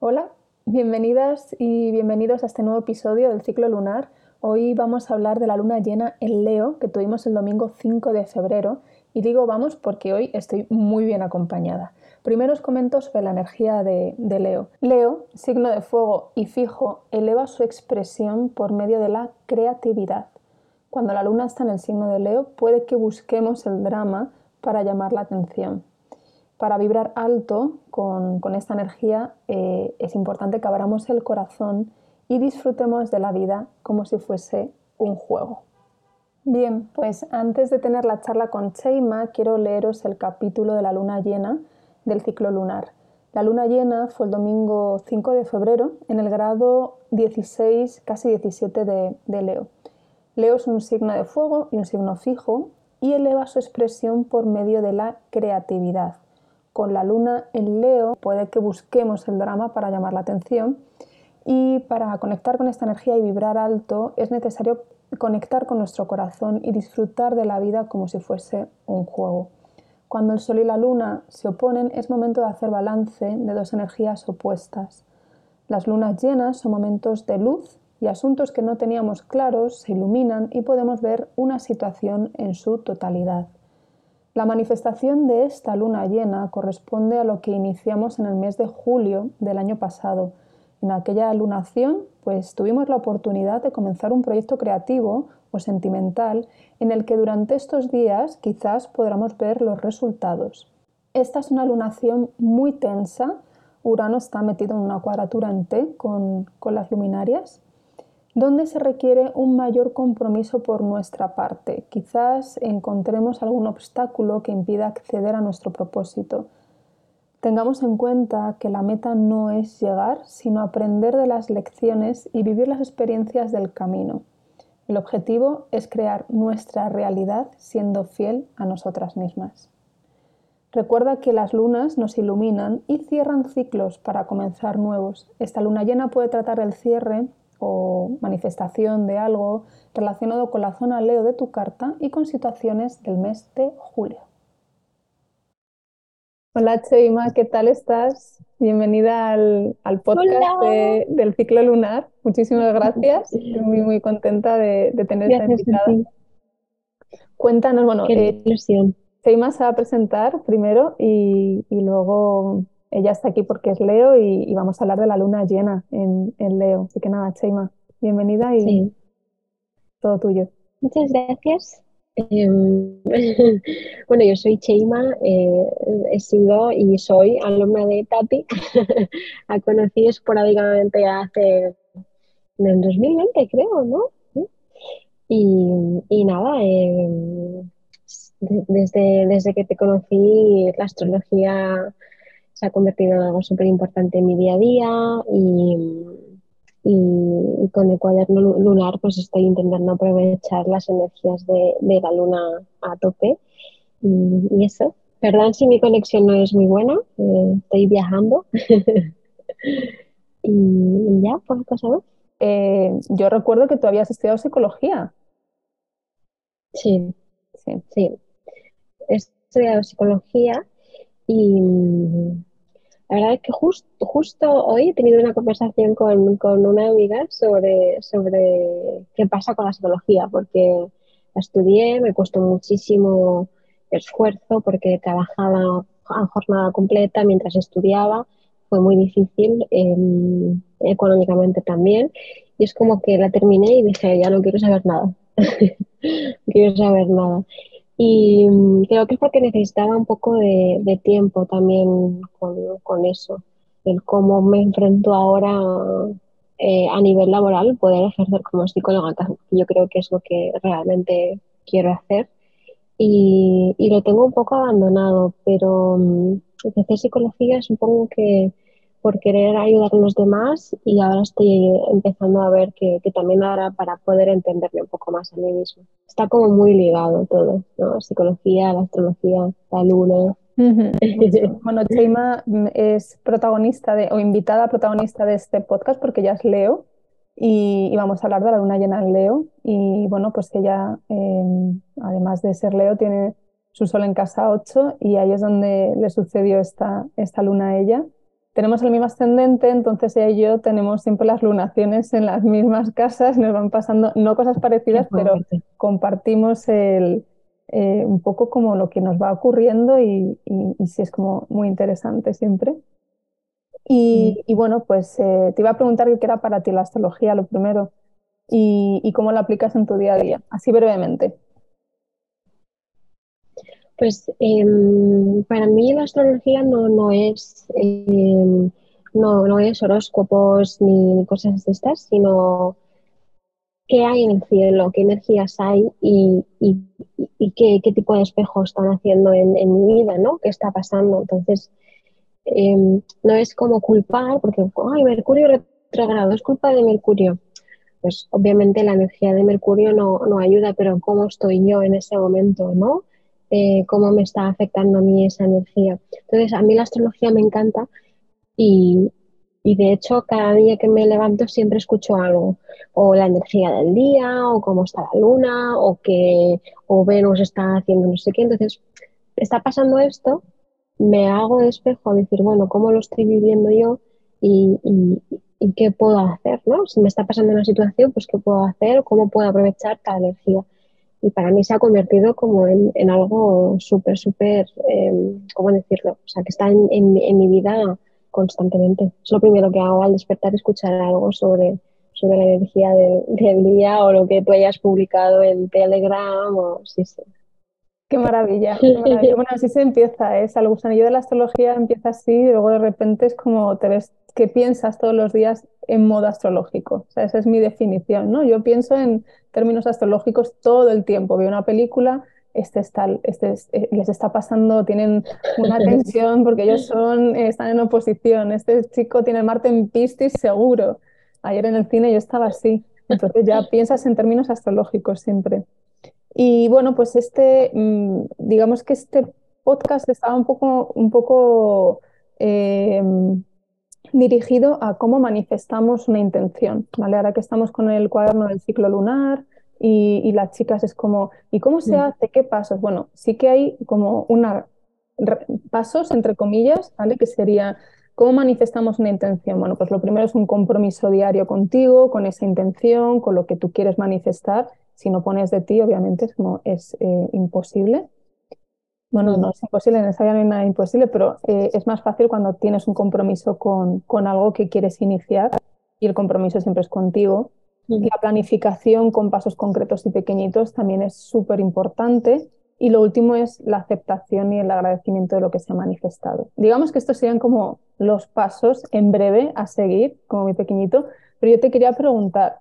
Hola, bienvenidas y bienvenidos a este nuevo episodio del ciclo lunar. Hoy vamos a hablar de la luna llena en Leo que tuvimos el domingo 5 de febrero y digo vamos porque hoy estoy muy bien acompañada. Primero os comento sobre la energía de, de Leo. Leo, signo de fuego y fijo, eleva su expresión por medio de la creatividad. Cuando la luna está en el signo de Leo puede que busquemos el drama para llamar la atención para vibrar alto con, esta energía eh, es importante que abramos el corazón y disfrutemos de la vida como si fuese un juego. Bien, pues antes de tener la charla con Cheima, quiero leeros el capítulo de la luna llena del ciclo lunar. La luna llena fue el domingo 5 de febrero en el grado 16, casi 17 de, de Leo. Leo es un signo de fuego y un signo fijo y eleva su expresión por medio de la creatividad con la luna en Leo puede que busquemos el drama para llamar la atención y para conectar con esta energía y vibrar alto es necesario conectar con nuestro corazón y disfrutar de la vida como si fuese un juego. Cuando el Sol y la Luna se oponen es momento de hacer balance de dos energías opuestas. Las lunas llenas son momentos de luz y asuntos que no teníamos claros se iluminan y podemos ver una situación en su totalidad. La manifestación de esta luna llena corresponde a lo que iniciamos en el mes de julio del año pasado. En aquella lunación, pues tuvimos la oportunidad de comenzar un proyecto creativo o sentimental en el que durante estos días quizás podamos ver los resultados. Esta es una lunación muy tensa. Urano está metido en una cuadratura en T con, con las luminarias donde se requiere un mayor compromiso por nuestra parte. Quizás encontremos algún obstáculo que impida acceder a nuestro propósito. Tengamos en cuenta que la meta no es llegar, sino aprender de las lecciones y vivir las experiencias del camino. El objetivo es crear nuestra realidad siendo fiel a nosotras mismas. Recuerda que las lunas nos iluminan y cierran ciclos para comenzar nuevos. Esta luna llena puede tratar el cierre o manifestación de algo relacionado con la zona Leo de tu carta y con situaciones del mes de julio. Hola Cheima, ¿qué tal estás? Bienvenida al, podcast del ciclo lunar. Muchísimas gracias. Estoy muy, muy contenta de, de tener esta invitada. Cuéntanos, bueno, eh, Cheima se va a presentar primero y, y luego ella está aquí porque es Leo y, vamos a hablar de la luna llena en, Leo. Así que nada, Cheima, bienvenida y todo tuyo. Muchas gracias. Em, bueno, yo soy Cheima, eh, he sido y soy alumna de Tati. La conocí esporádicamente hace en el 2020, creo, ¿no? Y, nada, em, desde, desde que te conocí, la astrología se ha convertido en algo súper importante en mi día a día y, y, con el cuaderno lunar pues estoy intentando aprovechar las energías de, de la luna a tope y, eso. Perdón si mi conexión no es muy buena, eh, estoy viajando. y, ya, pues cosa eh, yo recuerdo que tú habías estudiado psicología. Sí, sí, sí. He estudiado psicología y mm, la verdad es que justo hoy he tenido una conversación con, con, una amiga sobre, sobre qué pasa con la psicología, porque la estudié, me costó muchísimo esfuerzo porque trabajaba a jornada completa mientras estudiaba, fue muy difícil em, económicamente también, y es como que la terminé y dije, ya no quiero saber nada, no quiero saber nada. Y mm, creo que es porque necesitaba un poco de, tiempo también con, eso, el cómo me enfrento ahora eh, a nivel laboral, poder ejercer como psicóloga, yo creo que es lo que realmente quiero hacer. Y, y lo tengo un poco abandonado, pero mm, empecé psicología, supongo que por querer ayudar a los demás y ahora estoy empezando a ver que, también ahora para poder entenderme un poco más a mí mismo. Está como muy ligado todo, ¿no? Psicología, la astrología, la luna. bueno, Cheima es protagonista de, o invitada protagonista de este podcast porque ya es Leo y, vamos a hablar de la luna llena en Leo y bueno, pues ella, em, además de ser Leo, tiene su sol en casa 8 y ahí es donde le sucedió esta, esta luna a ella tenemos el mismo ascendente, entonces ella y yo tenemos siempre las lunaciones en las mismas casas, nos van pasando, no cosas parecidas, pero compartimos el, eh, un poco como lo que nos va ocurriendo y, y, sí es como muy interesante siempre. Y, y bueno, pues eh, te iba a preguntar qué era para ti la astrología, lo primero, y, y cómo la aplicas en tu día a día, así brevemente. Pues em, para mí la astrología no, no es em, no, no, es horóscopos ni, cosas de estas, sino qué hay en el cielo, qué energías hay y, qué, qué, tipo de espejos están haciendo en, en, mi vida, ¿no? ¿Qué está pasando? Entonces, em, no es como culpar, porque, ay, Mercurio retrogrado, es culpa de Mercurio. Pues obviamente la energía de Mercurio no, no ayuda, pero cómo estoy yo en ese momento, ¿no? Eh, cómo me está afectando a mí esa energía. Entonces, a mí la astrología me encanta y, de hecho cada día que me levanto siempre escucho algo, o la energía del día, o cómo está la luna, o que o Venus está haciendo no sé qué. Entonces, está pasando esto, me hago espejo a decir, bueno, ¿cómo lo estoy viviendo yo? Y, y, qué puedo hacer, ¿no? Si me está pasando una situación, pues qué puedo hacer, cómo puedo aprovechar cada energía y para mí se ha convertido como en, en algo súper, súper, eh, ¿cómo decirlo? O sea, que está en, en, mi vida constantemente. Es lo primero que hago al despertar, escuchar algo sobre, sobre la energía del, del, día o lo que tú hayas publicado en Telegram o sí, sí. Qué maravilla, qué maravilla. Bueno, así se empieza, ¿eh? el gusanillo de la astrología empieza así y luego de repente es como te ves que piensas todos los días en modo astrológico. O sea, esa es mi definición, ¿no? Yo pienso en términos astrológicos todo el tiempo. Veo una película, este está, este eh, les está pasando, tienen una tensión porque ellos son, están en oposición. Este chico tiene Marte en Piscis seguro. Ayer en el cine yo estaba así. Entonces ya piensas en términos astrológicos siempre. Y bueno, pues este, mm, digamos que este podcast estaba un poco, un poco eh, dirigido a cómo manifestamos una intención, ¿vale? Ahora que estamos con el cuaderno del ciclo lunar y, las chicas es como, ¿y cómo se hace? ¿Qué pasos? Bueno, sí que hay como una pasos entre comillas, ¿vale? Que sería ¿Cómo manifestamos una intención? Bueno, pues lo primero es un compromiso diario contigo, con esa intención, con lo que tú quieres manifestar. Si no pones de ti, obviamente es, como, es eh, imposible. Bueno, no es imposible, en esa no hay nada imposible, pero eh, es más fácil cuando tienes un compromiso con, con, algo que quieres iniciar y el compromiso siempre es contigo. La planificación con pasos concretos y pequeñitos también es súper importante. Y lo último es la aceptación y el agradecimiento de lo que se ha manifestado. Digamos que estos serían como los pasos en breve a seguir, como muy pequeñito, pero yo te quería preguntar,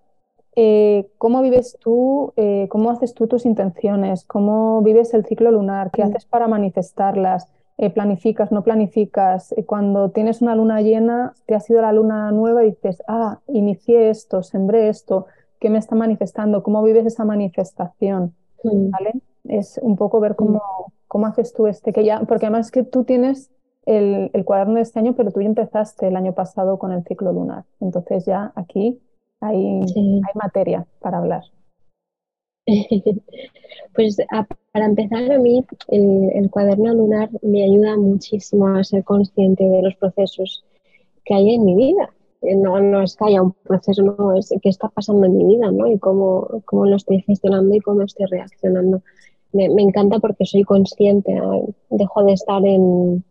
eh, ¿cómo vives tú, eh, cómo haces tú tus intenciones? ¿Cómo vives el ciclo lunar? ¿Qué mm. haces para manifestarlas? Eh, ¿Planificas, no planificas? cuando tienes una luna llena, te ha sido la luna nueva y dices, ah, inicié esto, sembré esto, ¿qué me está manifestando? ¿Cómo vives esa manifestación? Mm. ¿Vale? Es un poco ver cómo, mm. cómo haces tú este, que ya, porque además es que tú tienes el, el cuaderno de este año, pero tú ya empezaste el año pasado con el ciclo lunar. Entonces ya aquí hay, hay materia para hablar. Pues para empezar, a mí el, cuaderno lunar me ayuda muchísimo a ser consciente de los procesos que hay en mi vida. Eh, no, no es que haya un proceso, no, es qué está pasando en mi vida, ¿no? Y cómo, cómo lo estoy gestionando y cómo estoy reaccionando. Me, me encanta porque soy consciente, dejo de estar en,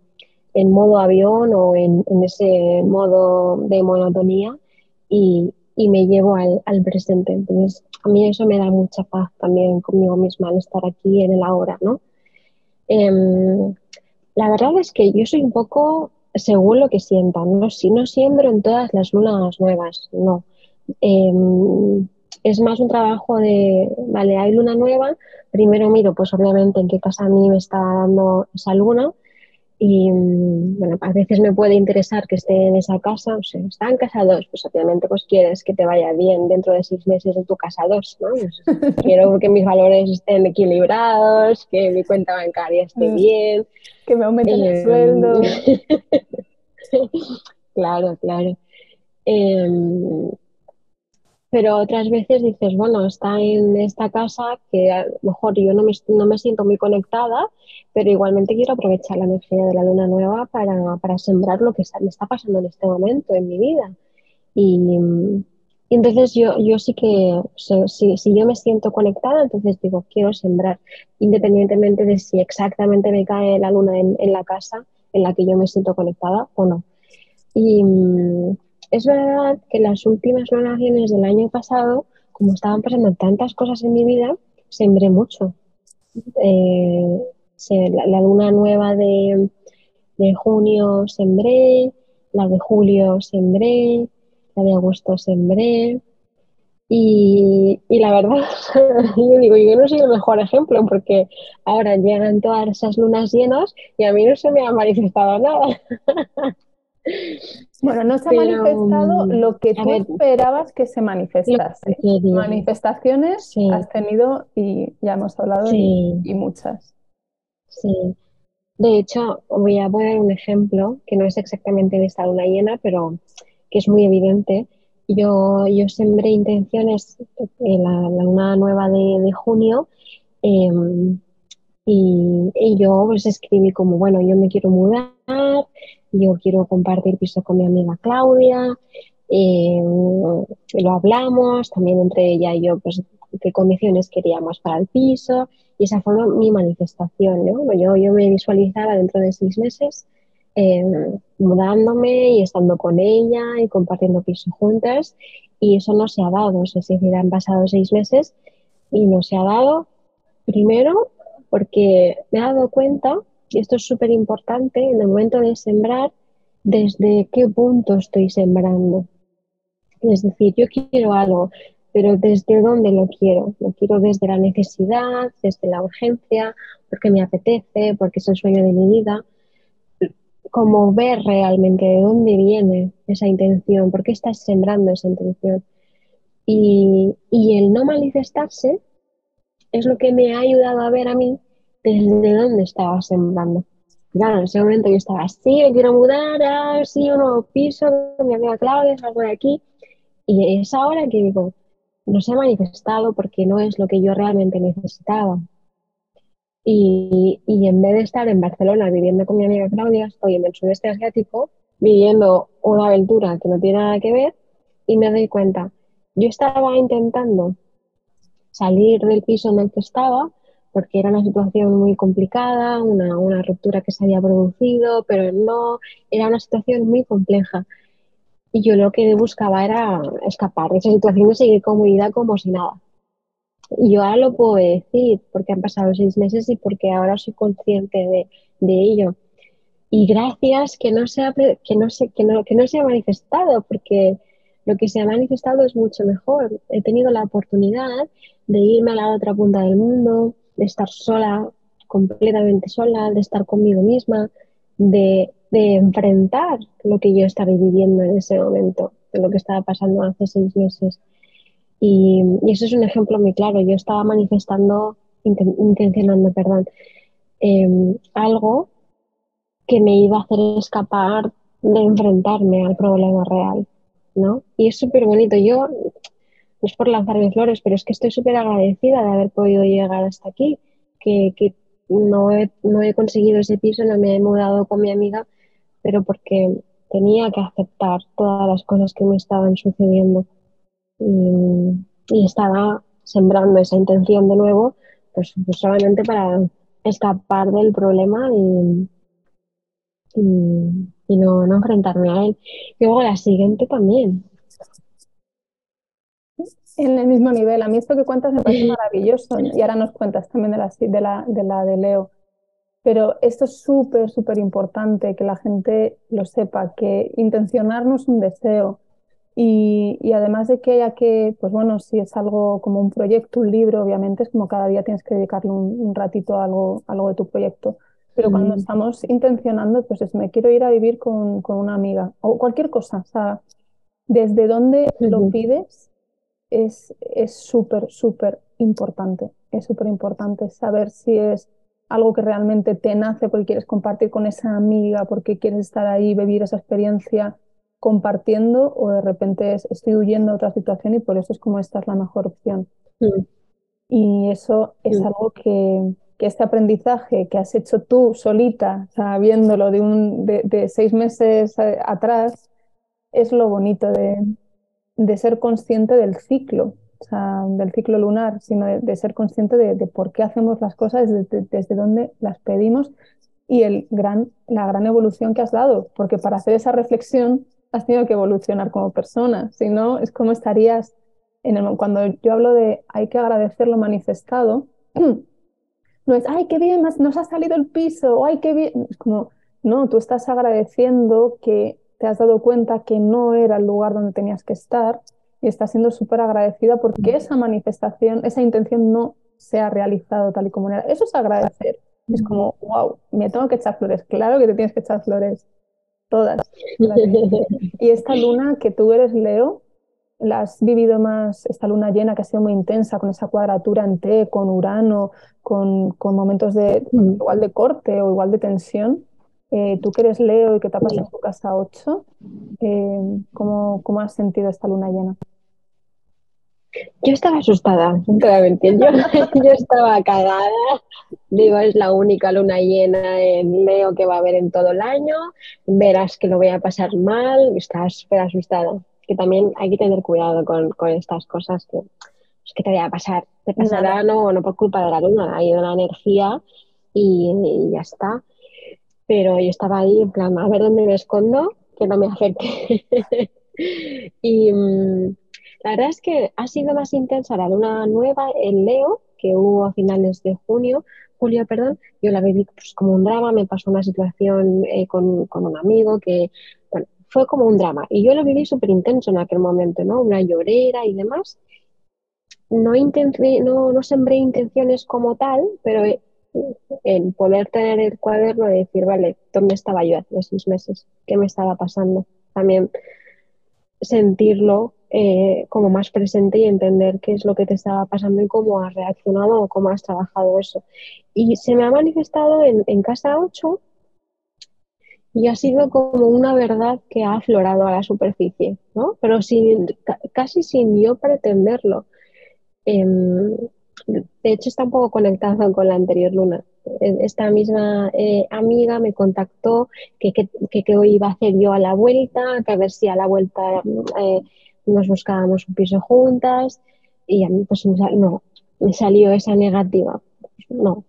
en modo avión o en, en, ese modo de monotonía y, y me llevo al, presente. Entonces, a mí eso me da mucha paz también conmigo misma al estar aquí en el ahora, ¿no? Em, la verdad es que yo soy un poco según lo que sienta, no, si no siembro en todas las lunas nuevas, no. Em, es más un trabajo de, vale, hay luna nueva, primero miro pues obviamente en qué casa a mí me está dando esa luna y mm, bueno, a veces me puede interesar que esté en esa casa, o sea, están casados, pues obviamente pues quieres que te vaya bien dentro de seis meses en tu casa dos, ¿no? Pues, quiero que mis valores estén equilibrados, que mi cuenta bancaria esté bien. Que me aumenten el sueldo. claro, claro. Em, pero otras veces dices, bueno, está en esta casa que a lo mejor yo no me, no me siento muy conectada, pero igualmente quiero aprovechar la energía de la luna nueva para, para sembrar lo que está, me está pasando en este momento en mi vida. Y, entonces yo, yo sí que, si, si, yo me siento conectada, entonces digo, quiero sembrar, independientemente de si exactamente me cae la luna en, en la casa en la que yo me siento conectada o no. Y, es verdad que las últimas lunaciones del año pasado, como estaban pasando tantas cosas en mi vida, sembré mucho. Eh, la, luna nueva de, junio sembré, la de julio sembré, la de agosto sembré. Y, y, la verdad, yo digo, yo no soy el mejor ejemplo porque ahora llegan todas esas lunas llenas y a mí no se me ha manifestado nada. Bueno, no se ha manifestado mm, lo que tú esperabas que se manifestase. Manifestaciones has tenido y ya hemos hablado y, muchas. Sí. De hecho, voy a poner un ejemplo que no es exactamente de esta luna llena, pero que es muy evidente. Yo, yo sembré intenciones en la, luna nueva de, junio em, y, y, yo pues escribí como, bueno, yo me quiero mudar, yo quiero compartir piso con mi amiga Claudia, eh, lo hablamos, también entre ella y yo, pues qué condiciones queríamos para el piso, y esa fue mi manifestación, ¿no? Yo, yo me visualizaba dentro de seis meses eh, mudándome y estando con ella y compartiendo piso juntas, y eso no se ha dado, es decir, han pasado seis meses y no se ha dado, primero porque me he dado cuenta y esto es súper importante en el momento de sembrar, desde qué punto estoy sembrando. Es decir, yo quiero algo, pero ¿desde dónde lo quiero? Lo quiero desde la necesidad, desde la urgencia, porque me apetece, porque es el sueño de mi vida. Como ver realmente de dónde viene esa intención, por qué estás sembrando esa intención. Y, y el no manifestarse es lo que me ha ayudado a ver a mí desde dónde estaba sembrando. Claro, en ese momento yo estaba así, me quiero mudar, a sí, un nuevo piso, mi amiga Claudia, salgo de aquí. Y es ahora que digo, no se ha manifestado porque no es lo que yo realmente necesitaba. Y, y, en vez de estar en Barcelona viviendo con mi amiga Claudia, estoy en el sudeste asiático viviendo una aventura que no tiene nada que ver y me doy cuenta, yo estaba intentando salir del piso en el que estaba porque era una situación muy complicada, una, una, ruptura que se había producido, pero no, era una situación muy compleja. Y yo lo que buscaba era escapar de esa situación y seguir con mi vida como si nada. Y yo ahora lo puedo decir porque han pasado seis meses y porque ahora soy consciente de, de ello. Y gracias que no, se ha, que, no se, que, no, que no se ha manifestado, porque lo que se ha manifestado es mucho mejor. He tenido la oportunidad de irme a la otra punta del mundo, de estar sola, completamente sola, de estar conmigo misma, de, enfrentar lo que yo estaba viviendo en ese momento, de lo que estaba pasando hace seis meses. Y, eso es un ejemplo muy claro. Yo estaba manifestando, intencionando, perdón, em, algo que me iba a hacer escapar de enfrentarme al problema real, ¿no? Y es súper bonito. Yo es por lanzarme flores, pero es que estoy súper agradecida de haber podido llegar hasta aquí, que, no, he, no he conseguido ese piso, no me he mudado con mi amiga, pero porque tenía que aceptar todas las cosas que me estaban sucediendo y, estaba sembrando esa intención de nuevo, pues, pues, solamente para escapar del problema y, y, no, no enfrentarme a él. Y luego la siguiente también, en el mismo nivel. A mí esto que cuentas me parece maravilloso y ahora nos cuentas también de la de, la, de, la de Leo. Pero esto es súper, súper importante que la gente lo sepa, que intencionarnos un deseo y, y, además de que haya que, pues bueno, si es algo como un proyecto, un libro, obviamente es como cada día tienes que dedicarle un, ratito a algo, algo de tu proyecto. Pero cuando estamos intencionando, pues es, me quiero ir a vivir con, con una amiga o cualquier cosa, o sea, desde dónde lo pides es súper, súper importante. Es súper importante saber si es algo que realmente te nace porque quieres compartir con esa amiga, porque quieres estar ahí, vivir esa experiencia. compartiendo o de repente estoy huyendo de otra situación y por eso es como esta es la mejor opción. Mm. Y eso es mm. algo que, que, este aprendizaje que has hecho tú solita, sabiéndolo de, un, de, seis meses eh, atrás, es lo bonito de, de ser consciente del ciclo, del ciclo lunar, sino de, ser consciente de, por qué hacemos las cosas, desde, desde dónde las pedimos y el gran, la gran evolución que has dado, porque para hacer esa reflexión has tenido que evolucionar como persona, si no es como estarías en el, cuando yo hablo de hay que agradecer lo manifestado, no es, ay, qué bien, nos ha salido el piso, ay, qué bien, es como, no, tú estás agradeciendo que te has dado cuenta que no era el lugar donde tenías que estar y estás siendo súper agradecida porque esa manifestación, esa intención no se ha realizado tal y como era. Eso es agradecer. Es como, wow, me tengo que echar flores. Claro que te tienes que echar flores. Todas. Y esta luna que tú eres Leo, la has vivido más, esta luna llena que ha sido muy intensa, con esa cuadratura en T, con Urano, con, con momentos de igual de corte o igual de tensión. Eh, tú que eres Leo y que te pasado en tu casa 8, eh, ¿cómo, ¿cómo, has sentido esta luna llena? Yo estaba asustada, realmente. Yo, yo estaba cagada. Digo, es la única luna llena en Leo que va a haber en todo el año. Verás que lo voy a pasar mal. Estaba súper asustada. Que también hay que tener cuidado con, con estas cosas que, pues, que te vaya a pasar. Te pasará no, no por culpa de la luna, ha ido la energía y, y ya está. Pero yo estaba ahí en plan, a ver dónde me escondo, que no me acerque. y. Mm, la verdad es que ha sido más intensa la luna nueva en Leo, que hubo a finales de junio, julio, perdón. Yo la viví pues, como un drama, me pasó una situación eh, con, con, un amigo que, bueno, fue como un drama. Y yo lo viví súper intenso en aquel momento, ¿no? Una llorera y demás. No, no, no sembré intenciones como tal, pero en poder tener el cuaderno y decir, vale, ¿dónde estaba yo hace seis meses? ¿Qué me estaba pasando? También sentirlo eh, como más presente y entender qué es lo que te estaba pasando y cómo has reaccionado o cómo has trabajado eso. Y se me ha manifestado en, en casa 8 y ha sido como una verdad que ha aflorado a la superficie, ¿no? Pero sin, casi sin yo pretenderlo. Em, de hecho, está un poco conectado con la anterior luna. E, esta misma eh, amiga me contactó que, que, hoy iba a hacer yo a la vuelta, que a ver si a la vuelta eh, nos buscábamos un piso juntas y a mí pues no, me salió esa negativa. No,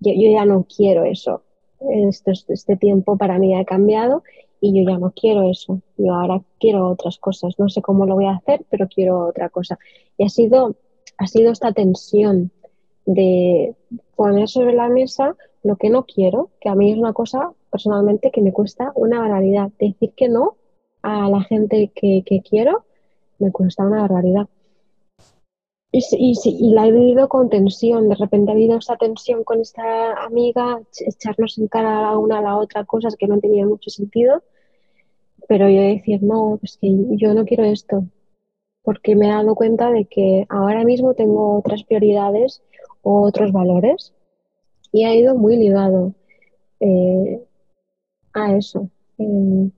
yo, ya no quiero eso. Este, este tiempo para mí ha cambiado y yo ya no quiero eso. Yo ahora quiero otras cosas. No sé cómo lo voy a hacer, pero quiero otra cosa. Y ha sido, ha sido esta tensión de poner sobre la mesa lo que no quiero, que a mí es una cosa personalmente que me cuesta una barbaridad. Decir que no a la gente que, quiero me cuesta una barbaridad. Y, y, la he vivido con tensión. De repente ha habido esa tensión con esta amiga, echarnos en cara a una a la otra cosas que no tenían mucho sentido. Pero yo decir, no, es que yo no quiero esto. Porque me he dado cuenta de que ahora mismo tengo otras prioridades o otros valores. Y ha ido muy ligado eh, a eso. Em,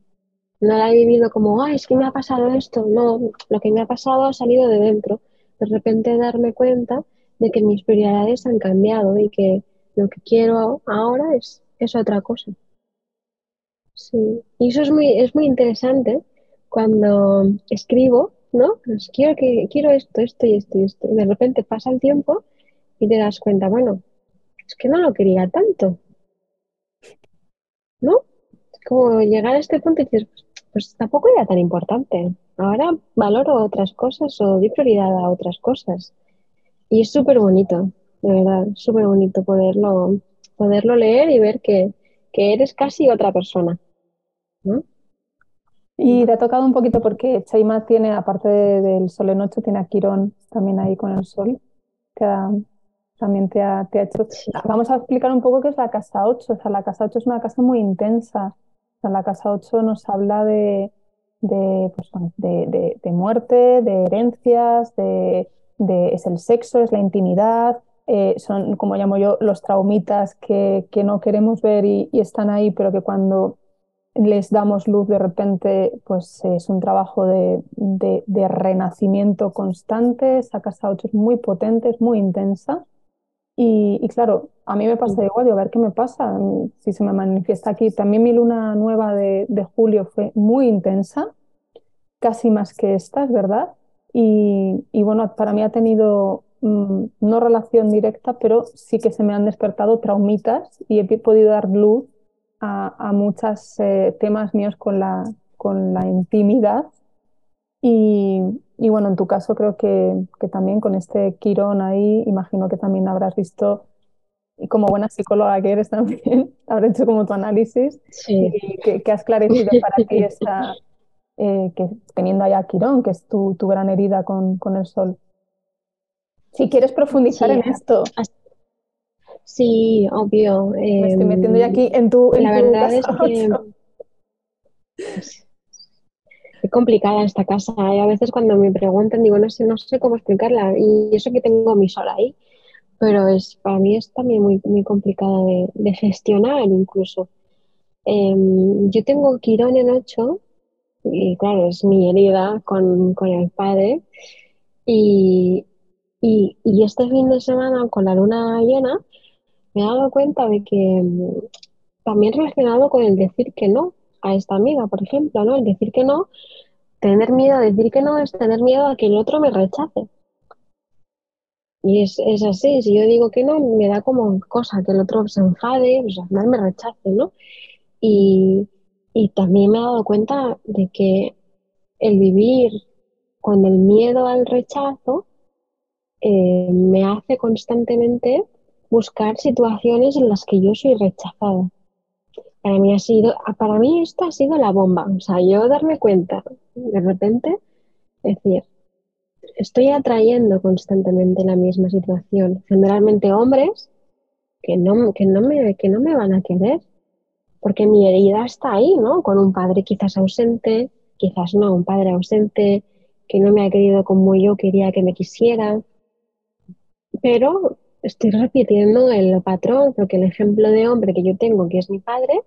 no la he vivido como, ay, es que me ha pasado esto. No, lo que me ha pasado ha salido de dentro. De repente darme cuenta de que mis prioridades han cambiado y que lo que quiero ahora es, es otra cosa. Sí, y eso es muy, es muy interesante cuando escribo, ¿no? Pues quiero, que, quiero esto, esto y esto y esto. Y de repente pasa el tiempo y te das cuenta, bueno, es que no lo quería tanto. ¿No? Como llegar a este punto y dices, pues tampoco era tan importante. Ahora valoro otras cosas o di prioridad a otras cosas. Y es súper bonito, de verdad, súper bonito poderlo, poderlo leer y ver que, eres casi otra persona. Y te ha tocado un poquito porque Chaima tiene, aparte del Sol en 8, tiene a Quirón también ahí con el Sol, que también te ha, te ha hecho... Vamos a explicar un poco qué es la casa 8. O sea, la casa 8 es una casa muy intensa. La casa 8 nos habla de, pues, de, de, muerte, de herencias, de, es el sexo, es la intimidad, eh, son, como llamo yo, los traumitas que, que no queremos ver y, están ahí, pero que cuando les damos luz de repente, pues es un trabajo de, renacimiento constante, sacas a ocho muy potentes, muy intensa. Y, claro, a mí me pasa igual, a ver qué me pasa, si se me manifiesta aquí. También mi luna nueva de, julio fue muy intensa, casi más que esta, es verdad. Y, bueno, para mí ha tenido mm, no relación directa, pero sí que se me han despertado traumitas y he podido dar luz a, muchos eh, temas míos con la, con la intimidad. Y, bueno, en tu caso creo que, también con este Quirón ahí, imagino que también habrás visto, y como buena psicóloga que eres también, habrás hecho como tu análisis y que, has clarecido para ti esta, eh, que teniendo allá Quirón, que es tu, tu gran herida con, con, el sol. Si quieres profundizar en esto. Sí, obvio. Me estoy metiendo ya aquí en tu. la verdad es que. Es complicada esta casa. Y a veces cuando me preguntan, digo, no sé, no sé cómo explicarla. Y eso que tengo mi sol ahí. Pero es, para mí es también muy, muy complicada de, gestionar incluso. Em, yo tengo Quirón en 8 y claro, es mi herida con, con el padre. Y, y, y, este fin de semana con la luna llena me he dado cuenta de que mm, también relacionado con el decir que no a esta amiga, por ejemplo, ¿no? El decir que no, tener miedo a decir que no es tener miedo a que el otro me rechace. Y es, así, si yo digo que no, me da como cosa que el otro se enfade, pues al final me rechace, ¿no? Y, también me he dado cuenta de que el vivir con el miedo al rechazo eh, me hace constantemente buscar situaciones en las que yo soy rechazada. Para mí ha sido, para mí esto ha sido la bomba. O sea, yo darme cuenta de repente, es decir, estoy atrayendo constantemente la misma situación. Generalmente hombres que no, que no, me, que no me van a querer, porque mi herida está ahí, ¿no? Con un padre quizás ausente, quizás no, un padre ausente que no me ha querido como yo quería que me quisiera. Pero estoy repitiendo el patrón, porque el ejemplo de hombre que yo tengo, que es mi padre,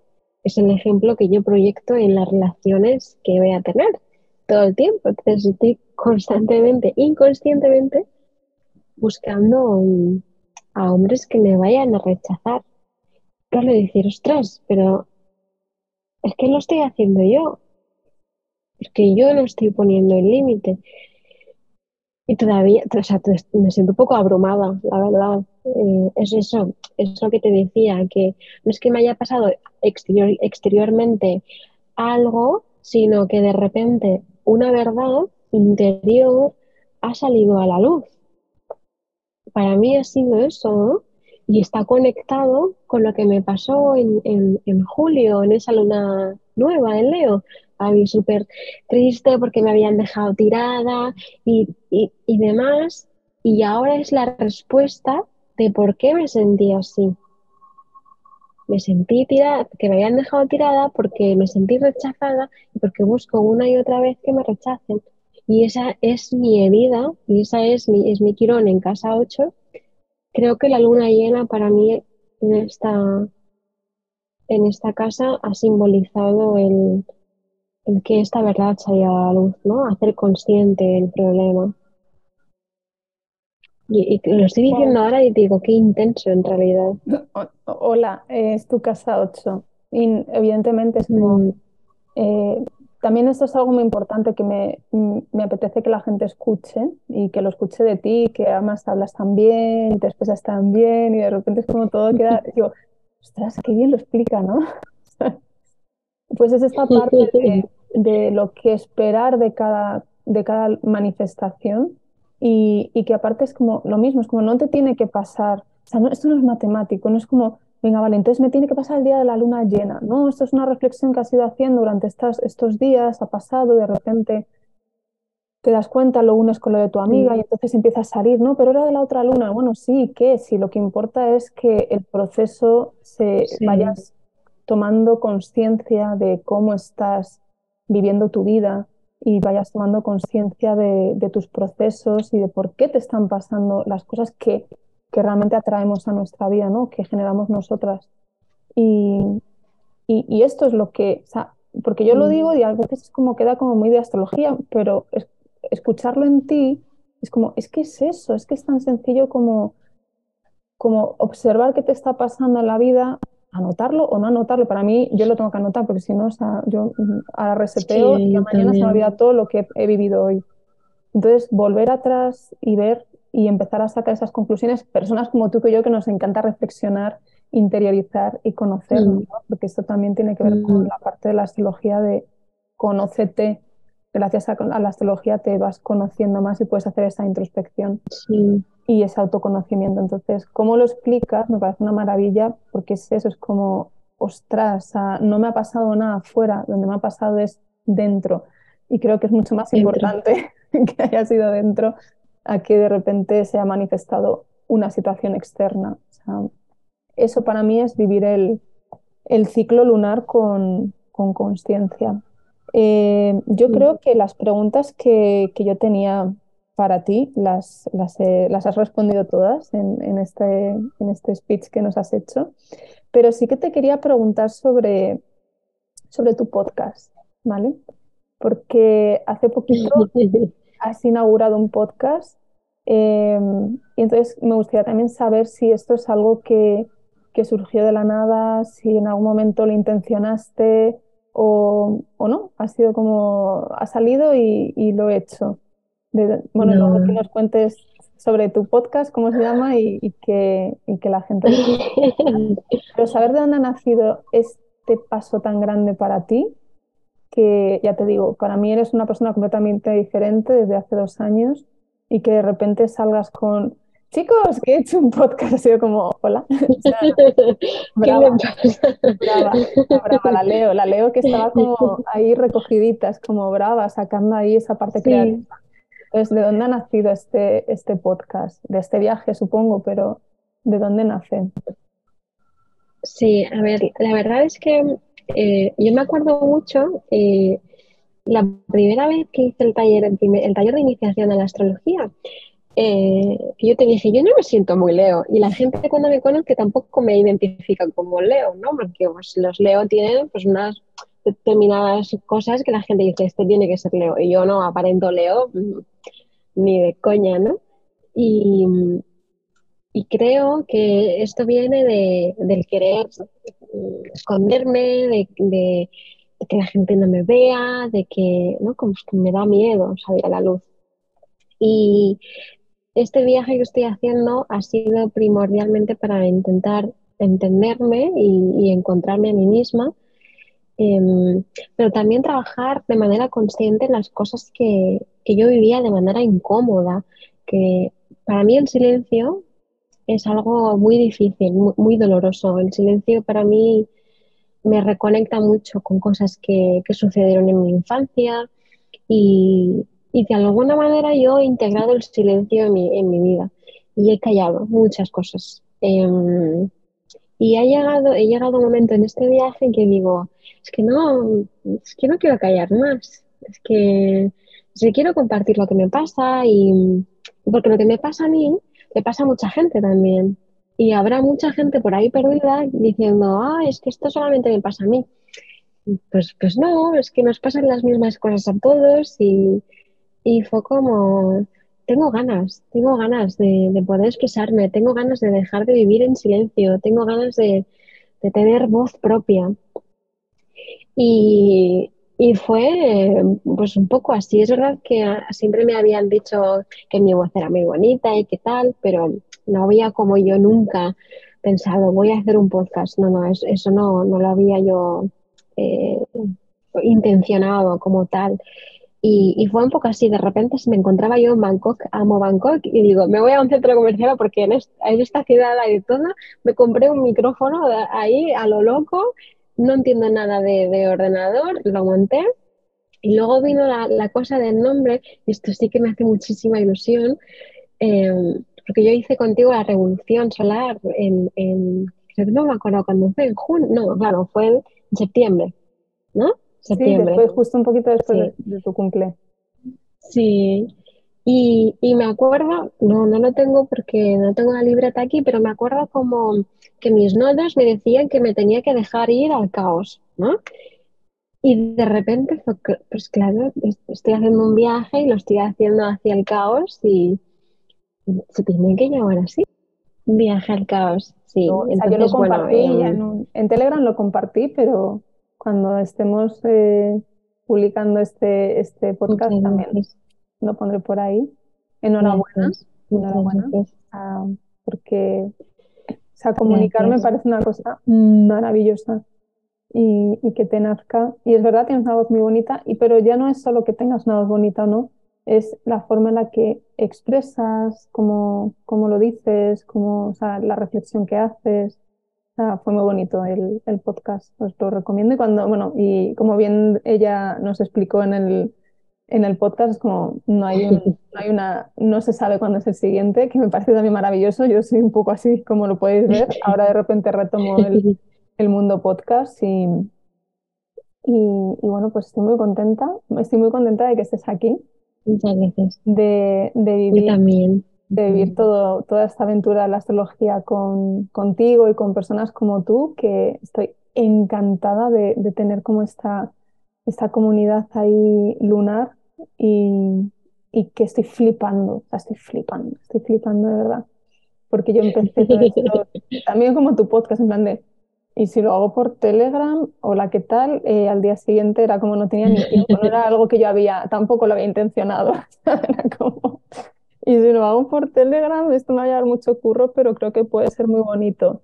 es el ejemplo que yo proyecto en las relaciones que voy a tener todo el tiempo. Entonces estoy constantemente, inconscientemente, buscando a hombres que me vayan a rechazar. Claro, decir, ostras, pero es que lo estoy haciendo yo. Porque yo no estoy poniendo el límite. Y todavía, o sea, me siento un poco abrumada, la verdad. Eh, es eso, es lo que te decía, que no es que me haya pasado exterior, exteriormente algo, sino que de repente una verdad interior ha salido a la luz. Para mí ha sido eso, Y está conectado con lo que me pasó en, en, en julio, en esa luna nueva en Leo a mí súper triste porque me habían dejado tirada y, y, demás. Y ahora es la respuesta de por qué me sentí así. Me sentí tirada, que me habían dejado tirada porque me sentí rechazada y porque busco una y otra vez que me rechacen. Y esa es mi herida y esa es mi, es mi quirón en casa 8. Creo que la luna llena para mí en esta, en esta casa ha simbolizado el, el que esta verdad salga a la luz, ¿no? Hacer consciente el problema. Y, lo estoy diciendo ahora y digo, qué intenso en realidad. Hola, es tu casa 8. Y evidentemente es como... Mm. Eh, también esto es algo muy importante que me, me, apetece que la gente escuche y que lo escuche de ti, que además hablas tan bien, te expresas tan bien y de repente es como todo queda... Digo, ostras, qué bien lo explica, ¿no? pues es esta parte de de lo que esperar de cada, de cada manifestación y, y, que aparte es como lo mismo, es como no te tiene que pasar, o sea, no, esto no es matemático, no es como, venga, vale, entonces me tiene que pasar el día de la luna llena, no, esto es una reflexión que has ido haciendo durante estas, estos días, ha pasado, de repente te das cuenta, lo unes con lo de tu amiga y entonces empieza a salir, no, pero era de la otra luna, bueno, sí, ¿qué? Si lo que importa es que el proceso se vayas tomando conciencia de cómo estás viviendo tu vida y vayas tomando conciencia de, tus procesos y de por qué te están pasando las cosas que, que realmente atraemos a nuestra vida, ¿no? que generamos nosotras. Y, y, esto es lo que, o sea, porque yo lo mm. digo y a veces es como queda como muy de astrología, pero escucharlo en ti es como, es que es eso, es que es tan sencillo como, como observar qué te está pasando en la vida, anotarlo o no anotarlo. Para mí, yo lo tengo que anotar porque si no, o sea, yo mm, ahora reseteo y mañana se me olvida todo lo que he vivido hoy. Entonces, volver atrás y ver y empezar a sacar esas conclusiones, personas como tú que yo que nos encanta reflexionar, interiorizar y conocernos, mm. porque esto también tiene que ver con mm. la parte de la astrología de conócete, gracias a, la astrología te vas conociendo más y puedes hacer esa introspección y ese autoconocimiento. Entonces, ¿cómo lo explicas? Me parece una maravilla porque es eso, es como, ostras, no me ha pasado nada afuera, donde me ha pasado es dentro. Y creo que es mucho más importante que haya sido dentro a que de repente se ha manifestado una situación externa. eso para mí es vivir el, ciclo lunar con conciencia. Eh, yo creo que las preguntas que, yo tenía para ti las, las, has respondido todas en, este, en este speech que nos has hecho, pero sí que te quería preguntar sobre, sobre tu podcast, ¿vale? Porque hace poquito has inaugurado un podcast em, y entonces me gustaría también saber si esto es algo que, que surgió de la nada, si en algún momento lo intencionaste o, no, ha sido como, ha salido y, lo he hecho. Bueno, luego que nos cuentes sobre tu podcast, cómo se llama y, que, que la gente... Pero saber de dónde ha nacido este paso tan grande para ti, que ya te digo, para mí eres una persona completamente diferente desde hace dos años y que de repente salgas con chicos, que he hecho un podcast, ha sido como, hola. brava, brava, la Leo, la Leo que estaba como ahí recogidita, es como brava, sacando ahí esa parte creativa. Entonces, ¿de dónde ha nacido este, este podcast? De este viaje, supongo, pero ¿de dónde nace? Sí, a ver, la verdad es que eh, yo me acuerdo mucho eh, la primera vez que hice el taller, el taller de iniciación a la astrología, eh, yo te dije, yo no me siento muy Leo. Y la gente cuando me conoce tampoco me identifica como Leo, ¿no? Porque pues, los Leo tienen pues unas determinadas cosas que la gente dice, este tiene que ser Leo. Y yo no aparento Leo mm, ni de coña, ¿no? Y, y creo que esto viene de, del querer esconderme, de, de, que la gente no me vea, de que, ¿no? Como que me da miedo salir a la luz. Y este viaje que estoy haciendo ha sido primordialmente para intentar entenderme y, encontrarme a mí misma, em, pero también trabajar de manera consciente en las cosas que, yo vivía de manera incómoda, que para mí el silencio es algo muy difícil, muy, doloroso. El silencio para mí me reconecta mucho con cosas que, que sucedieron en mi infancia y, y de alguna manera yo he integrado el silencio en mi, en mi vida y he callado muchas cosas. Em, y ha llegado, he llegado un momento en este viaje en que digo, es que no, es que no quiero callar más, es que, quiero compartir lo que me pasa y porque lo que me pasa a mí le pasa a mucha gente también. Y habrá mucha gente por ahí perdida diciendo, ah, es que esto solamente me pasa a mí. Pues, pues no, es que nos pasan las mismas cosas a todos y, y fue como, tengo ganas, tengo ganas de, poder expresarme, tengo ganas de dejar de vivir en silencio, tengo ganas de, tener voz propia. Y, fue pues un poco así. Es verdad que siempre me habían dicho que mi voz era muy bonita y qué tal, pero no había como yo nunca pensado, voy a hacer un podcast. No, no, eso, no, no lo había yo eh, intencionado como tal. Y, fue un poco así, de repente me encontraba yo en Bangkok, amo Bangkok, y digo, me voy a un centro comercial porque en, esta ciudad hay todo, me compré un micrófono ahí a lo loco, no entiendo nada de, ordenador, lo monté, y luego vino la, cosa del nombre, y esto sí que me hace muchísima ilusión, em, porque yo hice contigo la revolución solar en, en no me acuerdo cuándo fue, en junio, no, claro, fue en septiembre, ¿no? Sí, después, justo un poquito después de, tu cumple. Sí, y, me acuerdo, no, no lo tengo porque no tengo la libreta aquí, pero me acuerdo como que mis nodos me decían que me tenía que dejar ir al caos, ¿no? Y de repente, pues claro, estoy haciendo un viaje y lo estoy haciendo hacia el caos y se tiene que llevar así. Viaje al caos, sí. yo lo compartí, em, en, Telegram lo compartí, pero cuando estemos eh, publicando este, este podcast también lo pondré por ahí. Enhorabuena, enhorabuena, ah, porque o sea, comunicar me parece una cosa maravillosa y, y, que te nazca. Y es verdad, tienes una voz muy bonita, y, pero ya no es solo que tengas una voz bonita o no, es la forma en la que expresas, cómo, cómo lo dices, cómo, o sea, la reflexión que haces. Fue muy bonito el, el, podcast, os lo recomiendo. Y cuando, bueno, y como bien ella nos explicó en el, en el podcast, es como no hay, un, no hay una, no se sabe cuándo es el siguiente, que me parece también maravilloso. Yo soy un poco así, como lo podéis ver. Ahora de repente retomo el, el mundo podcast y, y, bueno, pues estoy muy contenta, estoy muy contenta de que estés aquí. Muchas gracias. De, de vivir, también. De vivir todo, toda esta aventura de la astrología con, contigo y con personas como tú, que estoy encantada de, de tener como esta, esta comunidad ahí lunar y, y que estoy flipando, estoy flipando, estoy flipando de verdad. Porque yo empecé todo esto, también como tu podcast, en plan de, y si lo hago por Telegram, hola, ¿qué tal? Eh, al día siguiente era como no tenía ni tiempo, no era algo que yo había, tampoco lo había intencionado. Y si lo hago por Telegram, esto me va a llevar mucho curro, pero creo que puede ser muy bonito.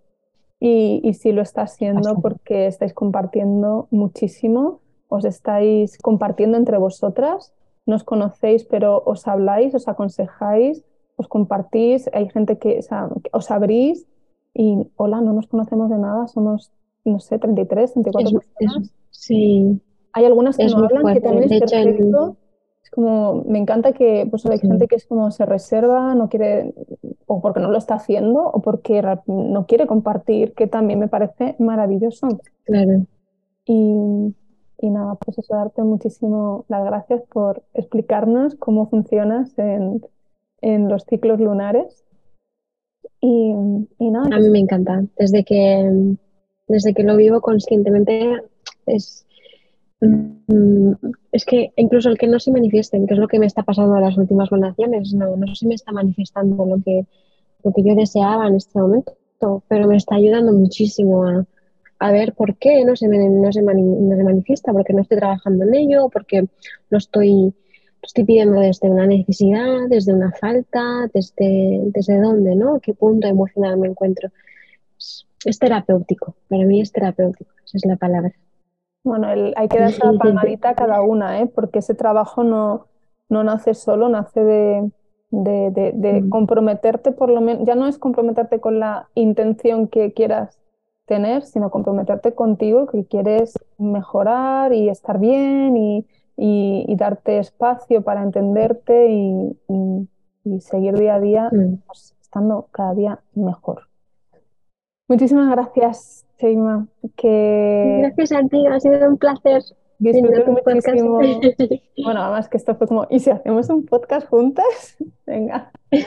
Y, y sí lo está haciendo porque estáis compartiendo muchísimo, os estáis compartiendo entre vosotras, no os conocéis, pero os habláis, os aconsejáis, os compartís, hay gente que os abrís y hola, no nos conocemos de nada, somos, no sé, 33, 34 personas. sí. Hay algunas que no hablan, que también es perfecto. Como, me encanta que pues hay gente que es como se reserva, no quiere, o porque no lo está haciendo, o porque no quiere compartir, que también me parece maravilloso. Claro. Y, y nada, pues eso, darte muchísimo las gracias por explicarnos cómo funcionas en, en los ciclos lunares y, nada. A mí me encanta. Desde que, desde que lo vivo conscientemente es, es que incluso el que no se manifiesten, que es lo que me está pasando en las últimas donaciones, no, no se me está manifestando lo que, lo que yo deseaba en este momento, pero me está ayudando muchísimo a, a ver por qué no se, me, no, se no se manifiesta, porque no estoy trabajando en ello, porque no estoy estoy pidiendo desde una necesidad, desde una falta, desde, desde dónde, ¿no? ¿Qué punto emocional me encuentro? Es, terapéutico, para mí es terapéutico, esa es la palabra. Bueno, hay que darse la palmadita a cada una, ¿eh? porque ese trabajo no, no nace solo, nace de, de, de, mm. comprometerte por lo menos, ya no es comprometerte con la intención que quieras tener, sino comprometerte contigo, que quieres mejorar y estar bien y, y, darte espacio para entenderte y, seguir día a día mm. pues, estando cada día mejor. Muchísimas gracias, Sheima. Que... Gracias a ti, ha sido un placer. Disfruto muchísimo. bueno, además que esto fue como, ¿y si hacemos un podcast juntas? Venga.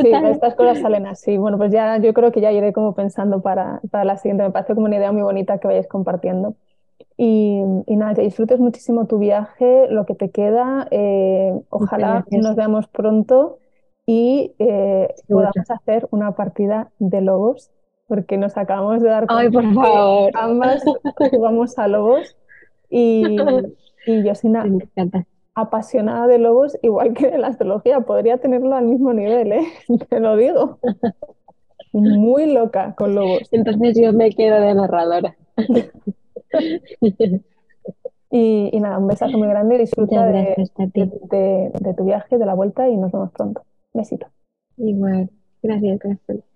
Sí, estas cosas salen así. Bueno, pues ya yo creo que ya iré como pensando para, para la siguiente. Me parece como una idea muy bonita que vayáis compartiendo. Y, nada, que disfrutes muchísimo tu viaje, lo que te queda. Eh, ojalá nos veamos pronto y eh, podamos hacer una partida de lobos, porque nos acabamos de dar cuenta por favor. que ambas jugamos a lobos. Y, y yo soy una apasionada de lobos, igual que de la astrología, podría tenerlo al mismo nivel, ¿eh? te lo digo. Muy loca con lobos. Entonces yo me quedo de narradora. y, nada, un besazo muy grande, disfruta de, tu viaje, de la vuelta y nos vemos pronto. Besito. Igual, gracias, gracias.